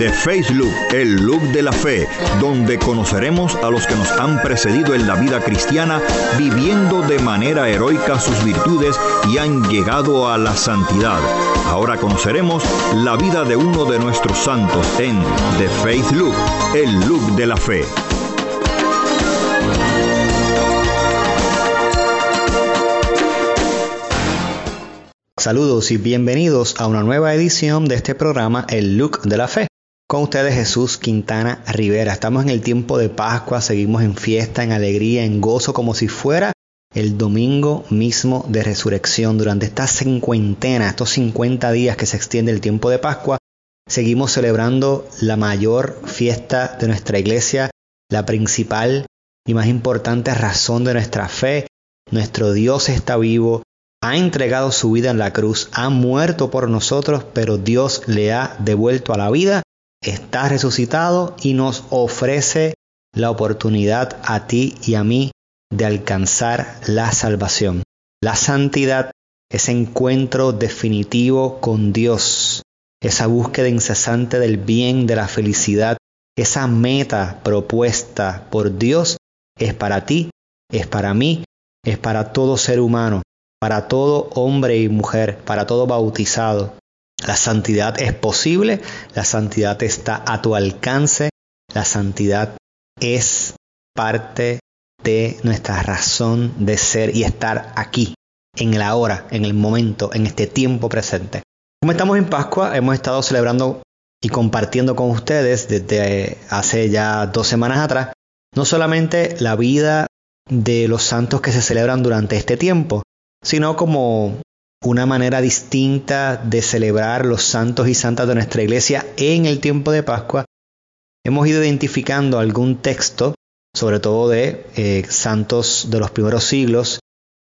The Faith Look, el look de la fe, donde conoceremos a los que nos han precedido en la vida cristiana, viviendo de manera heroica sus virtudes y han llegado a la santidad. Ahora conoceremos la vida de uno de nuestros santos en The Faith Look, el look de la fe. Saludos y bienvenidos a una nueva edición de este programa El Look de la Fe. Con ustedes Jesús Quintana Rivera. Estamos en el tiempo de Pascua, seguimos en fiesta, en alegría, en gozo, como si fuera el domingo mismo de resurrección. Durante esta cincuentena, estos 50 días que se extiende el tiempo de Pascua, seguimos celebrando la mayor fiesta de nuestra iglesia, la principal y más importante razón de nuestra fe. Nuestro Dios está vivo, ha entregado su vida en la cruz, ha muerto por nosotros, pero Dios le ha devuelto a la vida, está resucitado y nos ofrece la oportunidad a ti y a mí de alcanzar la salvación. La santidad, ese encuentro definitivo con Dios, esa búsqueda incesante del bien, de la felicidad, esa meta propuesta por Dios es para ti, es para mí, es para todo ser humano para todo hombre y mujer, para todo bautizado. La santidad es posible, la santidad está a tu alcance, la santidad es parte de nuestra razón de ser y estar aquí, en el ahora, en el momento, en este tiempo presente. Como estamos en Pascua, hemos estado celebrando y compartiendo con ustedes desde hace ya dos semanas atrás, no solamente la vida de los santos que se celebran durante este tiempo, sino como una manera distinta de celebrar los santos y santas de nuestra iglesia en el tiempo de Pascua, hemos ido identificando algún texto, sobre todo de eh, santos de los primeros siglos,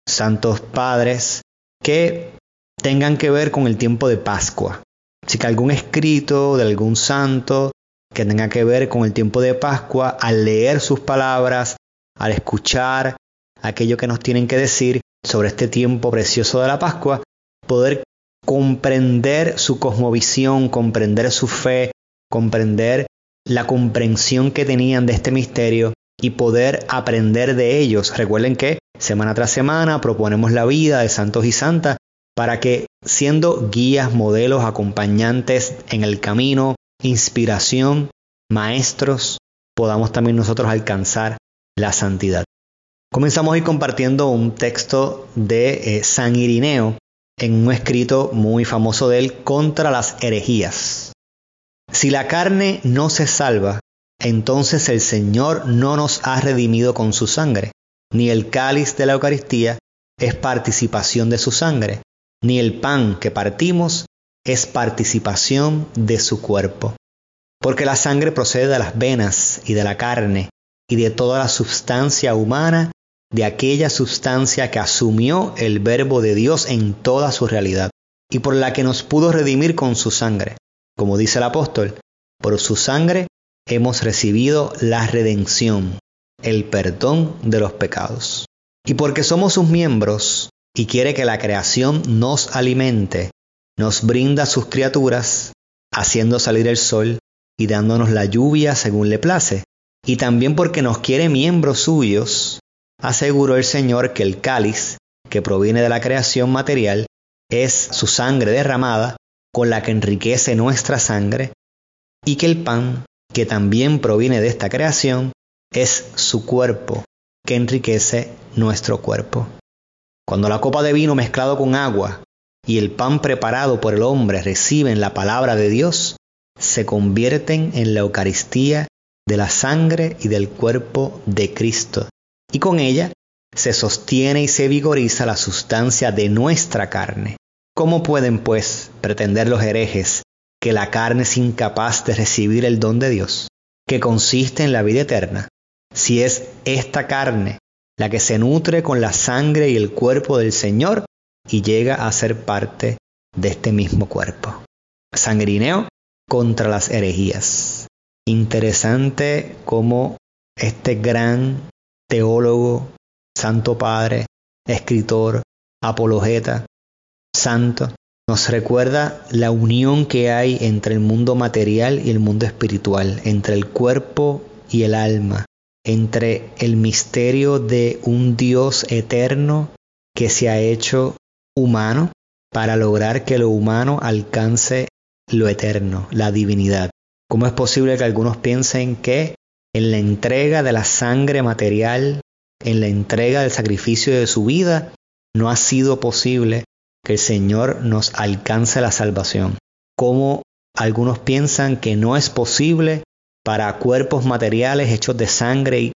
santos padres, que tengan que ver con el tiempo de Pascua. Así que algún escrito de algún santo que tenga que ver con el tiempo de Pascua, al leer sus palabras, al escuchar aquello que nos tienen que decir, sobre este tiempo precioso de la Pascua, poder comprender su cosmovisión, comprender su fe, comprender la comprensión que tenían de este misterio y poder aprender de ellos. Recuerden que semana tras semana proponemos la vida de santos y santas para que siendo guías, modelos, acompañantes en el camino, inspiración, maestros, podamos también nosotros alcanzar la santidad. Comenzamos hoy compartiendo un texto de eh, San Irineo en un escrito muy famoso de él contra las herejías. Si la carne no se salva, entonces el Señor no nos ha redimido con su sangre, ni el cáliz de la Eucaristía es participación de su sangre, ni el pan que partimos es participación de su cuerpo. Porque la sangre procede de las venas y de la carne y de toda la substancia humana de aquella sustancia que asumió el verbo de Dios en toda su realidad y por la que nos pudo redimir con su sangre. Como dice el apóstol, por su sangre hemos recibido la redención, el perdón de los pecados. Y porque somos sus miembros y quiere que la creación nos alimente, nos brinda sus criaturas, haciendo salir el sol y dándonos la lluvia según le place, y también porque nos quiere miembros suyos, aseguró el Señor que el cáliz, que proviene de la creación material, es su sangre derramada, con la que enriquece nuestra sangre, y que el pan, que también proviene de esta creación, es su cuerpo, que enriquece nuestro cuerpo. Cuando la copa de vino mezclado con agua y el pan preparado por el hombre reciben la palabra de Dios, se convierten en la Eucaristía de la sangre y del cuerpo de Cristo, y con ella se sostiene y se vigoriza la sustancia de nuestra carne. ¿Cómo pueden, pues, pretender los herejes que la carne es incapaz de recibir el don de Dios, que consiste en la vida eterna, si es esta carne la que se nutre con la sangre y el cuerpo del Señor y llega a ser parte de este mismo cuerpo? Sangrineo contra las herejías. Interesante cómo este gran teólogo, santo padre, escritor, apologeta, santo, nos recuerda la unión que hay entre el mundo material y el mundo espiritual, entre el cuerpo y el alma, entre el misterio de un Dios eterno que se ha hecho humano para lograr que lo humano alcance lo eterno, la divinidad. ¿Cómo es posible que algunos piensen que en la entrega de la sangre material, en la entrega del sacrificio de su vida, no ha sido posible que el Señor nos alcance la salvación. Como algunos piensan que no es posible para cuerpos materiales hechos de sangre y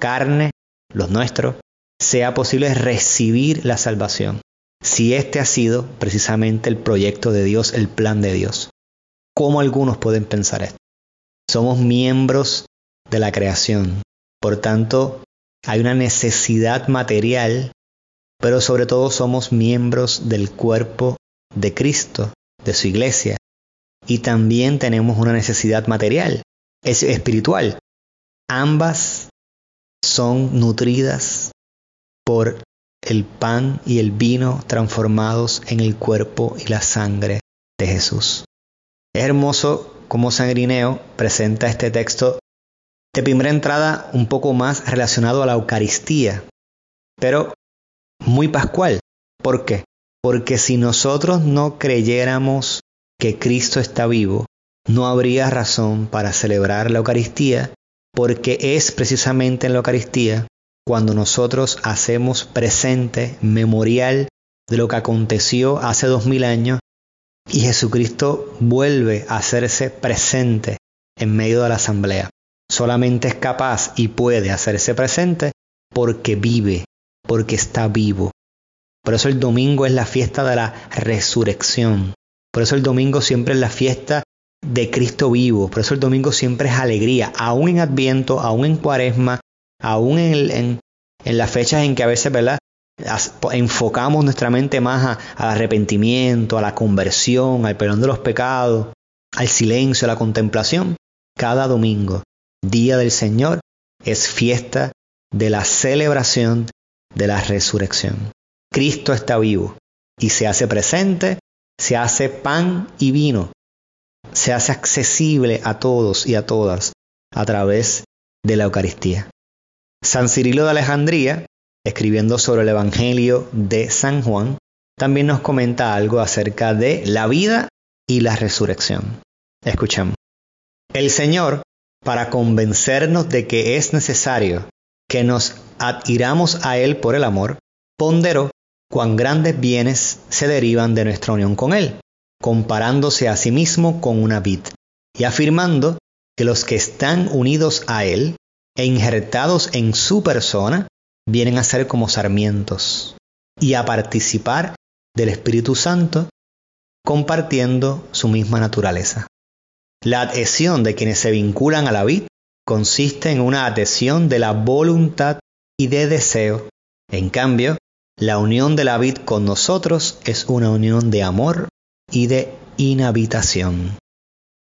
carne, los nuestros, sea posible recibir la salvación. Si este ha sido precisamente el proyecto de Dios, el plan de Dios. ¿Cómo algunos pueden pensar esto? Somos miembros de la creación. Por tanto, hay una necesidad material pero sobre todo somos miembros del cuerpo de Cristo, de su iglesia, y también tenemos una necesidad material, es espiritual. Ambas son nutridas por el pan y el vino transformados en el cuerpo y la sangre de Jesús. Es hermoso cómo Sangrineo presenta este texto de primera entrada un poco más relacionado a la Eucaristía, pero muy pascual. ¿Por qué? Porque si nosotros no creyéramos que Cristo está vivo, no habría razón para celebrar la Eucaristía, porque es precisamente en la Eucaristía cuando nosotros hacemos presente, memorial de lo que aconteció hace dos mil años, y Jesucristo vuelve a hacerse presente en medio de la asamblea. Solamente es capaz y puede hacerse presente porque vive, porque está vivo. Por eso el domingo es la fiesta de la resurrección. Por eso el domingo siempre es la fiesta de Cristo vivo. Por eso el domingo siempre es alegría, aún en Adviento, aún en Cuaresma, aún en, las fechas en que a veces, enfocamos nuestra mente más al arrepentimiento, a la conversión, al perdón de los pecados, al silencio, a la contemplación. Cada domingo, día del Señor, es fiesta de la celebración de la resurrección. Cristo está vivo y se hace presente, se hace pan y vino, se hace accesible a todos y a todas a través de la Eucaristía. San Cirilo de Alejandría, escribiendo sobre el Evangelio de San Juan, también nos comenta algo acerca de la vida y la resurrección. Escuchemos. El Señor, para convencernos de que es necesario que nos adhiramos a Él por el amor, ponderó cuán grandes bienes se derivan de nuestra unión con Él, comparándose a sí mismo con una vid, y afirmando que los que están unidos a Él e injertados en su persona vienen a ser como sarmientos y a participar del Espíritu Santo compartiendo su misma naturaleza. La adhesión de quienes se vinculan a la vid consiste en una adhesión de la voluntad y de deseo. En cambio, la unión de la vid con nosotros es una unión de amor y de inhabitación.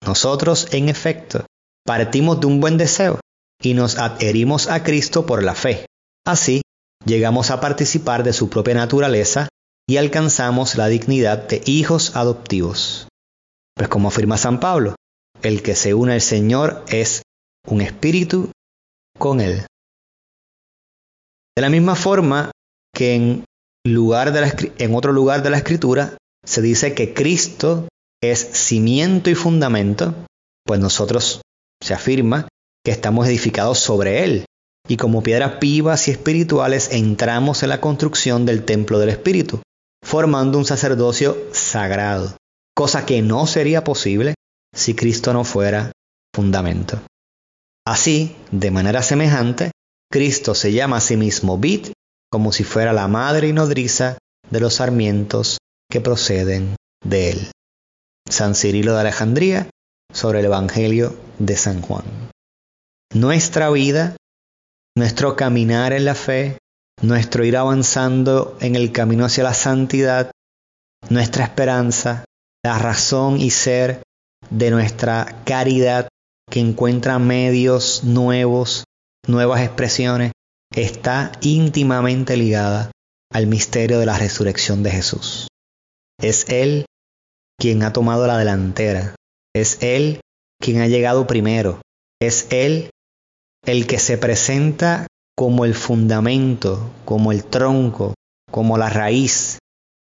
Nosotros, en efecto, partimos de un buen deseo y nos adherimos a Cristo por la fe. Así, llegamos a participar de su propia naturaleza y alcanzamos la dignidad de hijos adoptivos. Pues como afirma San Pablo, el que se une al Señor es un espíritu con Él. De la misma forma que en, en otro lugar de la escritura se dice que Cristo es cimiento y fundamento, pues nosotros se afirma que estamos edificados sobre Él. Y como piedras vivas y espirituales entramos en la construcción del templo del Espíritu, formando un sacerdocio sagrado, cosa que no sería posible si Cristo no fuera fundamento. Así, de manera semejante, Cristo se llama a sí mismo vid, como si fuera la madre y nodriza de los sarmientos que proceden de él. San Cirilo de Alejandría sobre el Evangelio de San Juan. Nuestra vida, nuestro caminar en la fe, nuestro ir avanzando en el camino hacia la santidad, nuestra esperanza, la razón y ser de nuestra caridad que encuentra medios nuevos nuevas expresiones, está íntimamente ligada al misterio de la resurrección de Jesús. Es Él quien ha tomado la delantera. Es Él quien ha llegado primero. Es Él el que se presenta como el fundamento, como el tronco, como la raíz,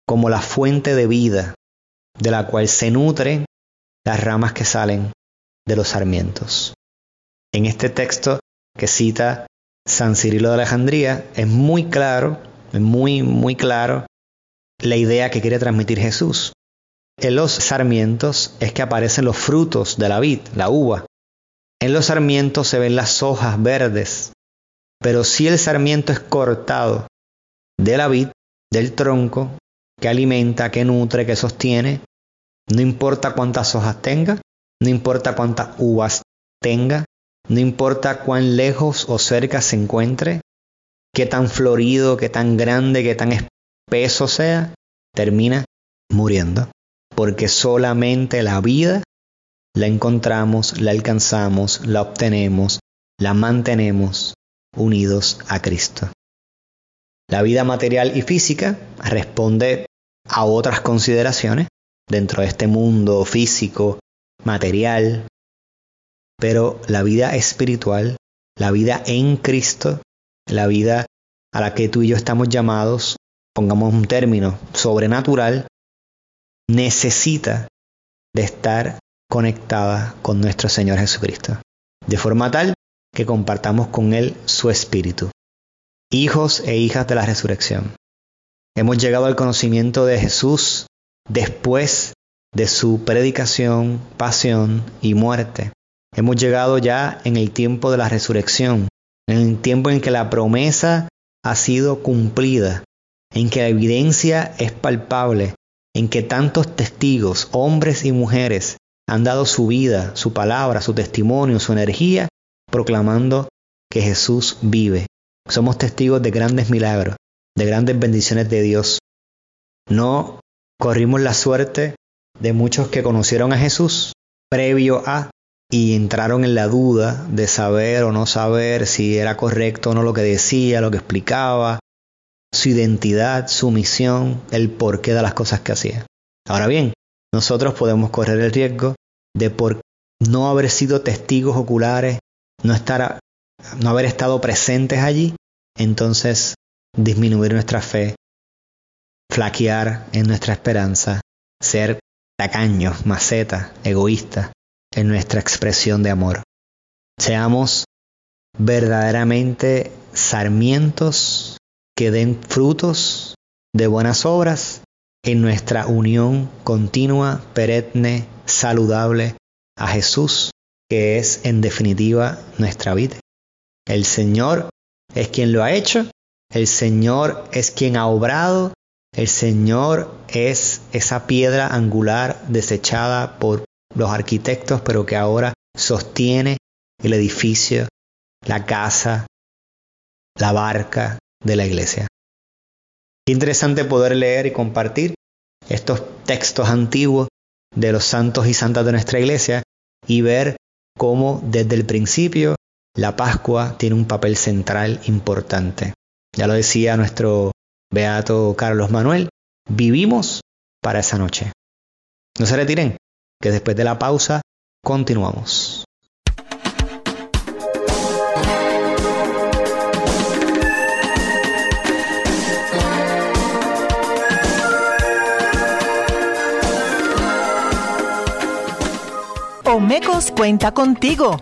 como la fuente de vida, de la cual se nutren las ramas que salen de los sarmientos. En este texto que cita San Cirilo de Alejandría es muy claro, muy, muy claro la idea que quiere transmitir Jesús. En los sarmientos es que aparecen los frutos de la vid, la uva. En los sarmientos se ven las hojas verdes. Pero si el sarmiento es cortado de la vid, del tronco, que alimenta, que nutre, que sostiene, no importa cuántas hojas tenga, no importa cuántas uvas tenga, no importa cuán lejos o cerca se encuentre, qué tan florido, qué tan grande, qué tan espeso sea, termina muriendo. Porque solamente la vida la encontramos, la alcanzamos, la obtenemos, la mantenemos unidos a Cristo. La vida material y física responde a otras consideraciones dentro de este mundo físico, material, pero la vida espiritual, la vida en Cristo, la vida a la que tú y yo estamos llamados, pongamos un término sobrenatural, necesita de estar conectada con nuestro Señor Jesucristo, de forma tal que compartamos con Él su espíritu. Hijos e hijas de la resurrección. Hemos llegado al conocimiento de Jesús después de su predicación, pasión y muerte. Hemos llegado ya en el tiempo de la resurrección, en el tiempo en que la promesa ha sido cumplida, en que la evidencia es palpable, en que tantos testigos, hombres y mujeres, han dado su vida, su palabra, su testimonio, su energía, proclamando que Jesús vive somos testigos de grandes milagros, de grandes bendiciones de Dios. No corrimos la suerte de muchos que conocieron a Jesús previo a y entraron en la duda de saber o no saber si era correcto o no lo que decía, lo que explicaba, su identidad, su misión, el porqué de las cosas que hacía. Ahora bien, nosotros podemos correr el riesgo de por no haber sido testigos oculares, no estar no haber estado presentes allí, entonces disminuir nuestra fe, flaquear en nuestra esperanza, ser tacaños, macetas, egoístas en nuestra expresión de amor. Seamos verdaderamente sarmientos que den frutos de buenas obras en nuestra unión continua, perenne, saludable a Jesús, que es en definitiva nuestra vida. El Señor es quien lo ha hecho, el Señor es quien ha obrado, el Señor es esa piedra angular desechada por los arquitectos, pero que ahora sostiene el edificio, la casa, la barca de la iglesia. Qué interesante poder leer y compartir estos textos antiguos de los santos y santas de nuestra iglesia y ver cómo desde el principio la Pascua tiene un papel central importante. Ya lo decía nuestro beato Carlos Manuel, vivimos para esa noche. No se retiren, que después de la pausa continuamos. Omecos cuenta contigo.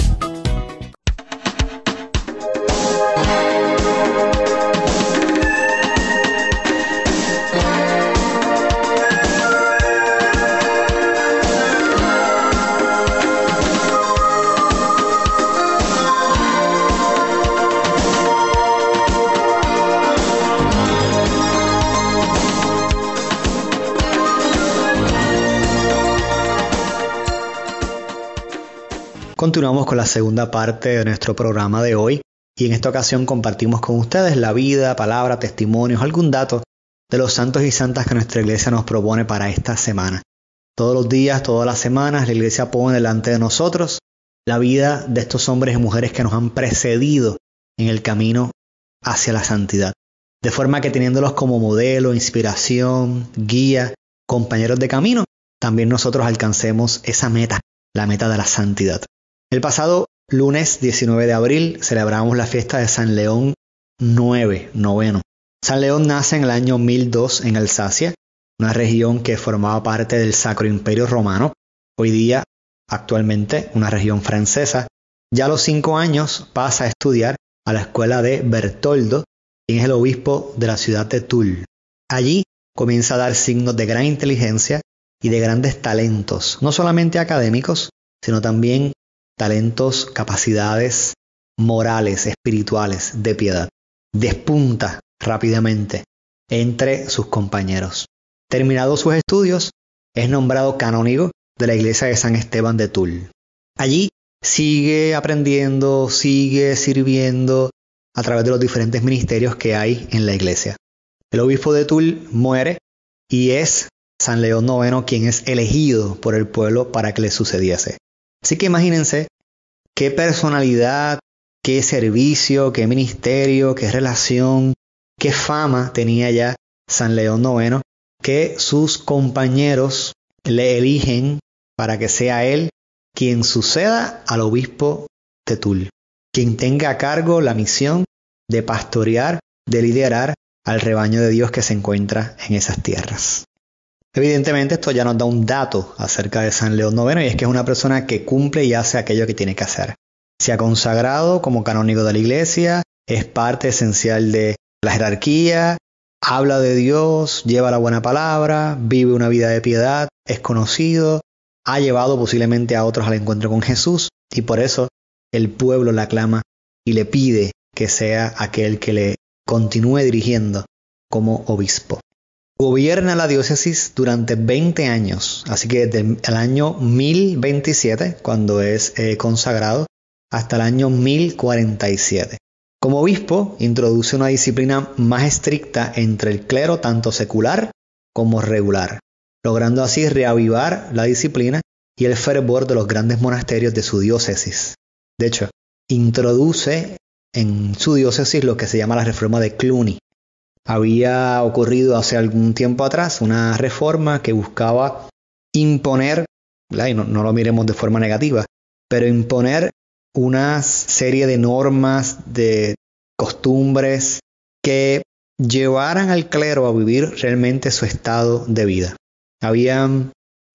Continuamos con la segunda parte de nuestro programa de hoy y en esta ocasión compartimos con ustedes la vida, palabra, testimonios, algún dato de los santos y santas que nuestra iglesia nos propone para esta semana. Todos los días, todas las semanas, la iglesia pone delante de nosotros la vida de estos hombres y mujeres que nos han precedido en el camino hacia la santidad. De forma que teniéndolos como modelo, inspiración, guía, compañeros de camino, también nosotros alcancemos esa meta, la meta de la santidad. El pasado lunes 19 de abril celebramos la fiesta de San León 9, noveno. San León nace en el año 1002 en Alsacia, una región que formaba parte del Sacro Imperio Romano, hoy día actualmente una región francesa. Ya a los cinco años pasa a estudiar a la escuela de Bertoldo, quien es el obispo de la ciudad de Toul. Allí comienza a dar signos de gran inteligencia y de grandes talentos, no solamente académicos, sino también talentos, capacidades morales, espirituales, de piedad. Despunta rápidamente entre sus compañeros. Terminados sus estudios, es nombrado canónigo de la iglesia de San Esteban de Toul. Allí sigue aprendiendo, sigue sirviendo a través de los diferentes ministerios que hay en la iglesia. El obispo de Toul muere y es San León IX quien es elegido por el pueblo para que le sucediese. Así que imagínense qué personalidad, qué servicio, qué ministerio, qué relación, qué fama tenía ya San León IX, que sus compañeros le eligen para que sea él quien suceda al obispo de Tul, quien tenga a cargo la misión de pastorear, de liderar al rebaño de Dios que se encuentra en esas tierras. Evidentemente esto ya nos da un dato acerca de San León IX y es que es una persona que cumple y hace aquello que tiene que hacer. Se ha consagrado como canónigo de la iglesia, es parte esencial de la jerarquía, habla de Dios, lleva la buena palabra, vive una vida de piedad, es conocido, ha llevado posiblemente a otros al encuentro con Jesús y por eso el pueblo le aclama y le pide que sea aquel que le continúe dirigiendo como obispo. Gobierna la diócesis durante 20 años, así que desde el año 1027, cuando es eh, consagrado, hasta el año 1047. Como obispo, introduce una disciplina más estricta entre el clero tanto secular como regular, logrando así reavivar la disciplina y el fervor de los grandes monasterios de su diócesis. De hecho, introduce en su diócesis lo que se llama la reforma de Cluny. Había ocurrido hace algún tiempo atrás una reforma que buscaba imponer, no, no lo miremos de forma negativa, pero imponer una serie de normas, de costumbres que llevaran al clero a vivir realmente su estado de vida. Había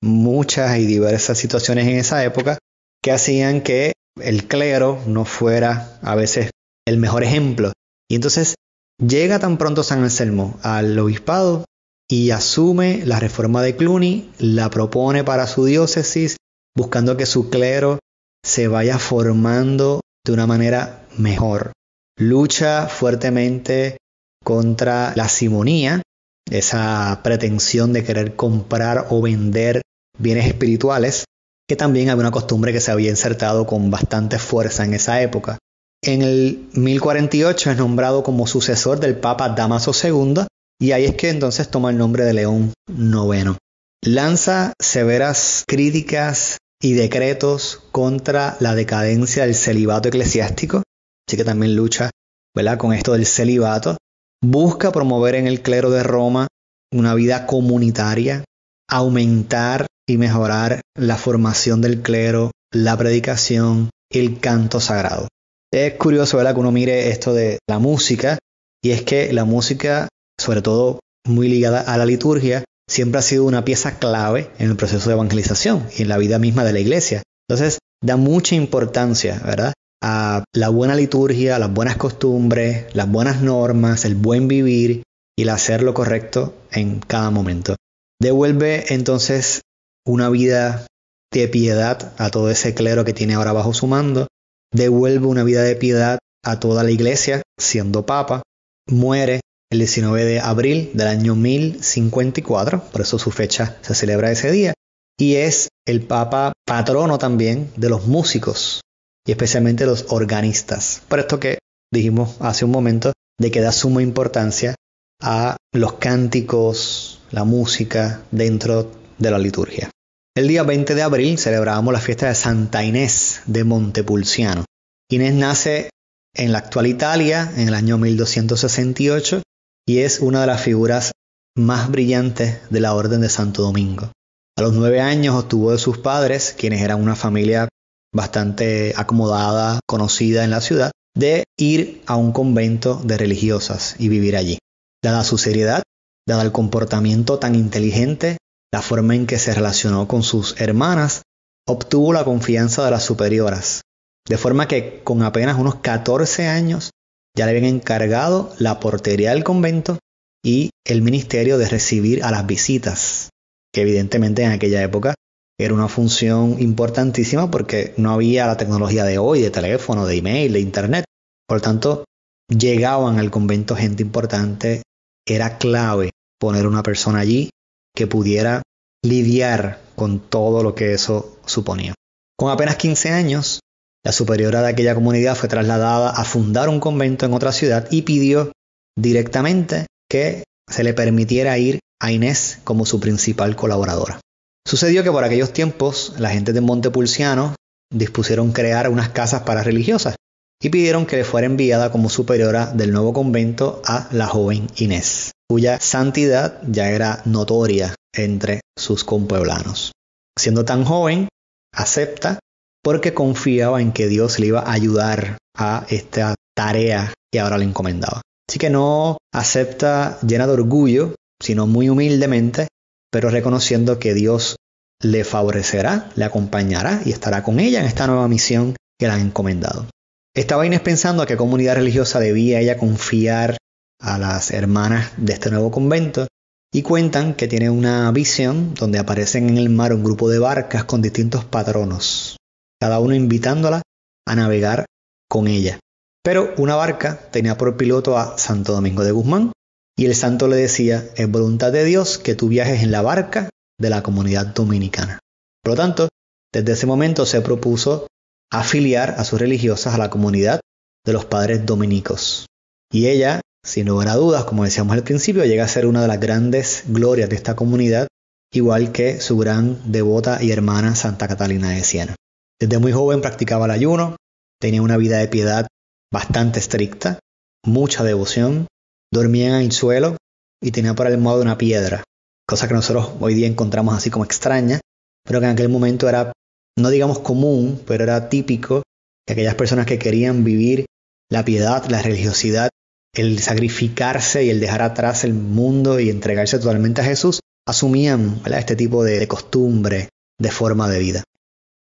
muchas y diversas situaciones en esa época que hacían que el clero no fuera a veces el mejor ejemplo. Y entonces llega tan pronto San Anselmo al obispado y asume la reforma de Cluny, la propone para su diócesis, buscando que su clero se vaya formando de una manera mejor. Lucha fuertemente contra la simonía, esa pretensión de querer comprar o vender bienes espirituales, que también había una costumbre que se había insertado con bastante fuerza en esa época. En el 1048 es nombrado como sucesor del Papa Damaso II y ahí es que entonces toma el nombre de León IX. Lanza severas críticas y decretos contra la decadencia del celibato eclesiástico, así que también lucha ¿verdad? con esto del celibato. Busca promover en el clero de Roma una vida comunitaria, aumentar y mejorar la formación del clero, la predicación, el canto sagrado. Es curioso ¿verdad? que uno mire esto de la música, y es que la música, sobre todo muy ligada a la liturgia, siempre ha sido una pieza clave en el proceso de evangelización y en la vida misma de la iglesia. Entonces, da mucha importancia, ¿verdad? A la buena liturgia, a las buenas costumbres, las buenas normas, el buen vivir y el hacer lo correcto en cada momento. Devuelve entonces una vida de piedad a todo ese clero que tiene ahora bajo su mando. Devuelve una vida de piedad a toda la iglesia, siendo papa. Muere el 19 de abril del año 1054, por eso su fecha se celebra ese día, y es el papa patrono también de los músicos y especialmente los organistas. Por esto que dijimos hace un momento, de que da suma importancia a los cánticos, la música dentro de la liturgia. El día 20 de abril celebramos la fiesta de Santa Inés de Montepulciano. Inés nace en la actual Italia en el año 1268 y es una de las figuras más brillantes de la Orden de Santo Domingo. A los nueve años obtuvo de sus padres, quienes eran una familia bastante acomodada, conocida en la ciudad, de ir a un convento de religiosas y vivir allí. Dada su seriedad, dada el comportamiento tan inteligente, la forma en que se relacionó con sus hermanas, obtuvo la confianza de las superioras, de forma que con apenas unos 14 años ya le habían encargado la portería del convento y el ministerio de recibir a las visitas, que evidentemente en aquella época era una función importantísima porque no había la tecnología de hoy, de teléfono, de email, de internet. Por lo tanto, llegaban al convento gente importante, era clave poner una persona allí que pudiera lidiar con todo lo que eso suponía. Con apenas 15 años, la superiora de aquella comunidad fue trasladada a fundar un convento en otra ciudad y pidió directamente que se le permitiera ir a Inés como su principal colaboradora. Sucedió que por aquellos tiempos la gente de Montepulciano dispusieron crear unas casas para religiosas y pidieron que le fuera enviada como superiora del nuevo convento a la joven Inés, cuya santidad ya era notoria entre sus compueblanos. Siendo tan joven, acepta porque confiaba en que Dios le iba a ayudar a esta tarea que ahora le encomendaba. Así que no acepta llena de orgullo, sino muy humildemente pero reconociendo que Dios le favorecerá, le acompañará y estará con ella en esta nueva misión que le han encomendado. Estaba Inés pensando a qué comunidad religiosa debía ella confiar a las hermanas de este nuevo convento y cuentan que tiene una visión donde aparecen en el mar un grupo de barcas con distintos patronos, cada uno invitándola a navegar con ella. Pero una barca tenía por piloto a Santo Domingo de Guzmán y el santo le decía, es voluntad de Dios que tú viajes en la barca de la comunidad dominicana. Por lo tanto, desde ese momento se propuso afiliar a sus religiosas a la comunidad de los padres dominicos. Y ella, sin lugar a dudas, como decíamos al principio, llega a ser una de las grandes glorias de esta comunidad, igual que su gran devota y hermana Santa Catalina de Siena. Desde muy joven practicaba el ayuno, tenía una vida de piedad bastante estricta, mucha devoción, dormía en el suelo y tenía por el modo una piedra, cosa que nosotros hoy día encontramos así como extraña, pero que en aquel momento era, no digamos común, pero era típico que aquellas personas que querían vivir la piedad, la religiosidad, el sacrificarse y el dejar atrás el mundo y entregarse totalmente a Jesús, asumían este tipo de, de costumbre, de forma de vida.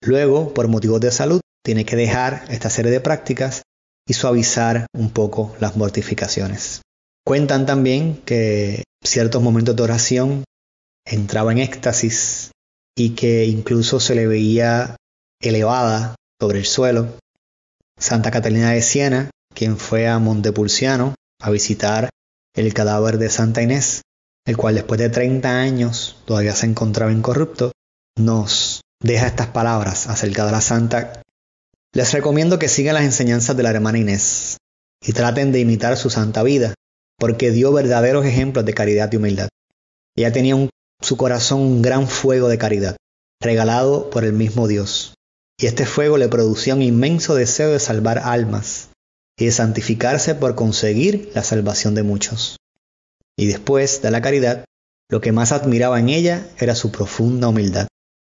Luego, por motivos de salud, tiene que dejar esta serie de prácticas y suavizar un poco las mortificaciones. Cuentan también que ciertos momentos de oración entraba en éxtasis y que incluso se le veía elevada sobre el suelo. Santa Catalina de Siena, quien fue a Montepulciano a visitar el cadáver de Santa Inés, el cual después de 30 años todavía se encontraba incorrupto, nos deja estas palabras acerca de la santa. Les recomiendo que sigan las enseñanzas de la hermana Inés y traten de imitar su santa vida, porque dio verdaderos ejemplos de caridad y humildad. Ella tenía en su corazón un gran fuego de caridad, regalado por el mismo Dios. Y este fuego le producía un inmenso deseo de salvar almas y de santificarse por conseguir la salvación de muchos. Y después de la caridad, lo que más admiraba en ella era su profunda humildad.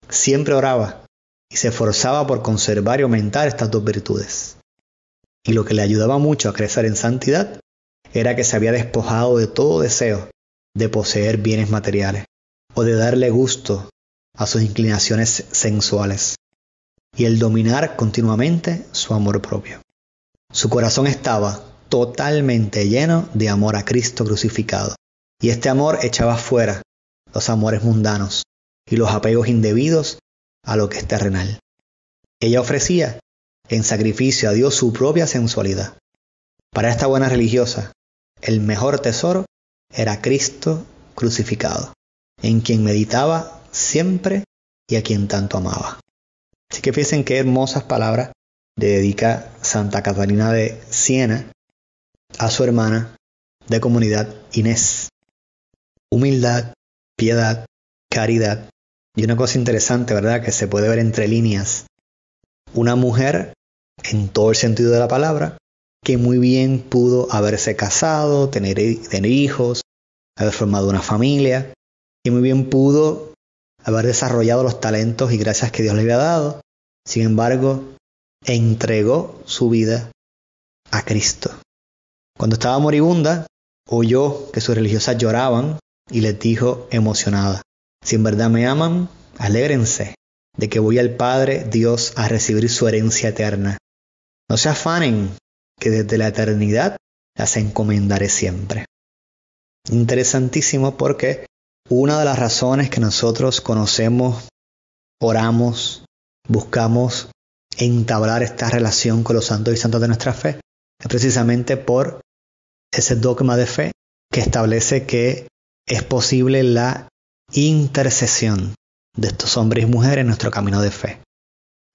Siempre oraba y se esforzaba por conservar y aumentar estas dos virtudes. Y lo que le ayudaba mucho a crecer en santidad era que se había despojado de todo deseo de poseer bienes materiales o de darle gusto a sus inclinaciones sensuales y el dominar continuamente su amor propio. Su corazón estaba totalmente lleno de amor a Cristo crucificado y este amor echaba fuera los amores mundanos y los apegos indebidos a lo que es terrenal. Ella ofrecía en sacrificio a Dios su propia sensualidad. Para esta buena religiosa, el mejor tesoro era Cristo crucificado, en quien meditaba siempre y a quien tanto amaba. Así que fíjense qué hermosas palabras dedica Santa Catalina de Siena a su hermana de comunidad Inés. Humildad, piedad, caridad. Y una cosa interesante, ¿verdad? Que se puede ver entre líneas. Una mujer, en todo el sentido de la palabra, que muy bien pudo haberse casado, tener, tener hijos, haber formado una familia, y muy bien pudo haber desarrollado los talentos y gracias que Dios le había dado. Sin embargo, entregó su vida a Cristo. Cuando estaba moribunda, oyó que sus religiosas lloraban y les dijo emocionada, si en verdad me aman, alégrense de que voy al Padre Dios a recibir su herencia eterna. No se afanen, que desde la eternidad las encomendaré siempre. Interesantísimo porque una de las razones que nosotros conocemos, oramos, buscamos entablar esta relación con los santos y santas de nuestra fe es precisamente por ese dogma de fe que establece que es posible la intercesión de estos hombres y mujeres en nuestro camino de fe.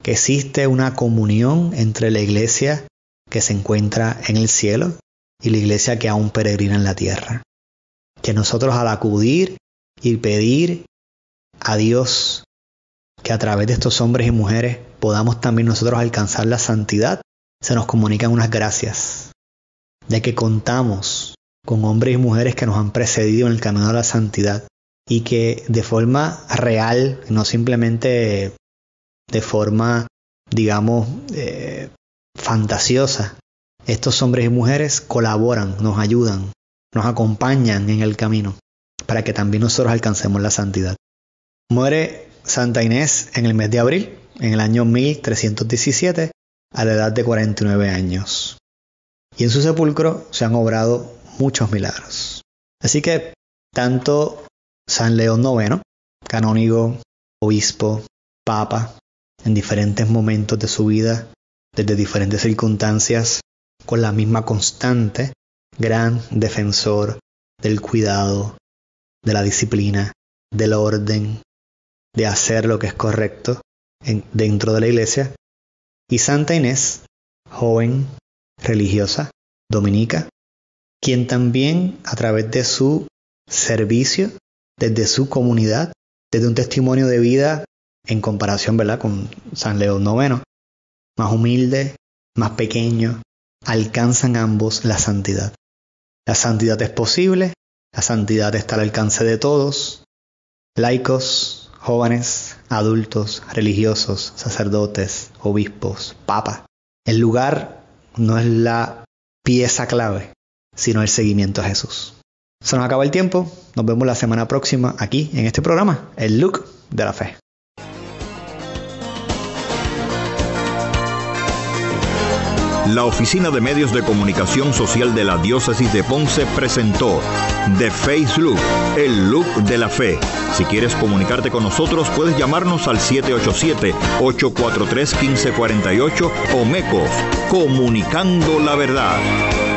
Que existe una comunión entre la iglesia que se encuentra en el cielo y la iglesia que aún peregrina en la tierra. Que nosotros al acudir y pedir a Dios que a través de estos hombres y mujeres podamos también nosotros alcanzar la santidad, se nos comunican unas gracias, de que contamos con hombres y mujeres que nos han precedido en el camino de la santidad y que de forma real, no simplemente de forma, digamos, eh, fantasiosa, estos hombres y mujeres colaboran, nos ayudan, nos acompañan en el camino para que también nosotros alcancemos la santidad. Muere Santa Inés en el mes de abril, en el año 1317, a la edad de 49 años. Y en su sepulcro se han obrado muchos milagros. Así que tanto San León IX, canónigo, obispo, papa, en diferentes momentos de su vida, desde diferentes circunstancias, con la misma constante, gran defensor del cuidado, de la disciplina, del orden, de hacer lo que es correcto dentro de la iglesia. Y Santa Inés, joven, religiosa, dominica, quien también a través de su servicio, desde su comunidad, desde un testimonio de vida en comparación ¿verdad? con San León IX, más humilde, más pequeño, alcanzan ambos la santidad. La santidad es posible la santidad está al alcance de todos, laicos, jóvenes, adultos, religiosos, sacerdotes, obispos, papas. El lugar no es la pieza clave, sino el seguimiento a Jesús. Se nos acaba el tiempo, nos vemos la semana próxima aquí en este programa, el look de la fe. La Oficina de Medios de Comunicación Social de la Diócesis de Ponce presentó The Face Look, el look de la fe. Si quieres comunicarte con nosotros, puedes llamarnos al 787-843-1548 o MECOS, Comunicando la Verdad.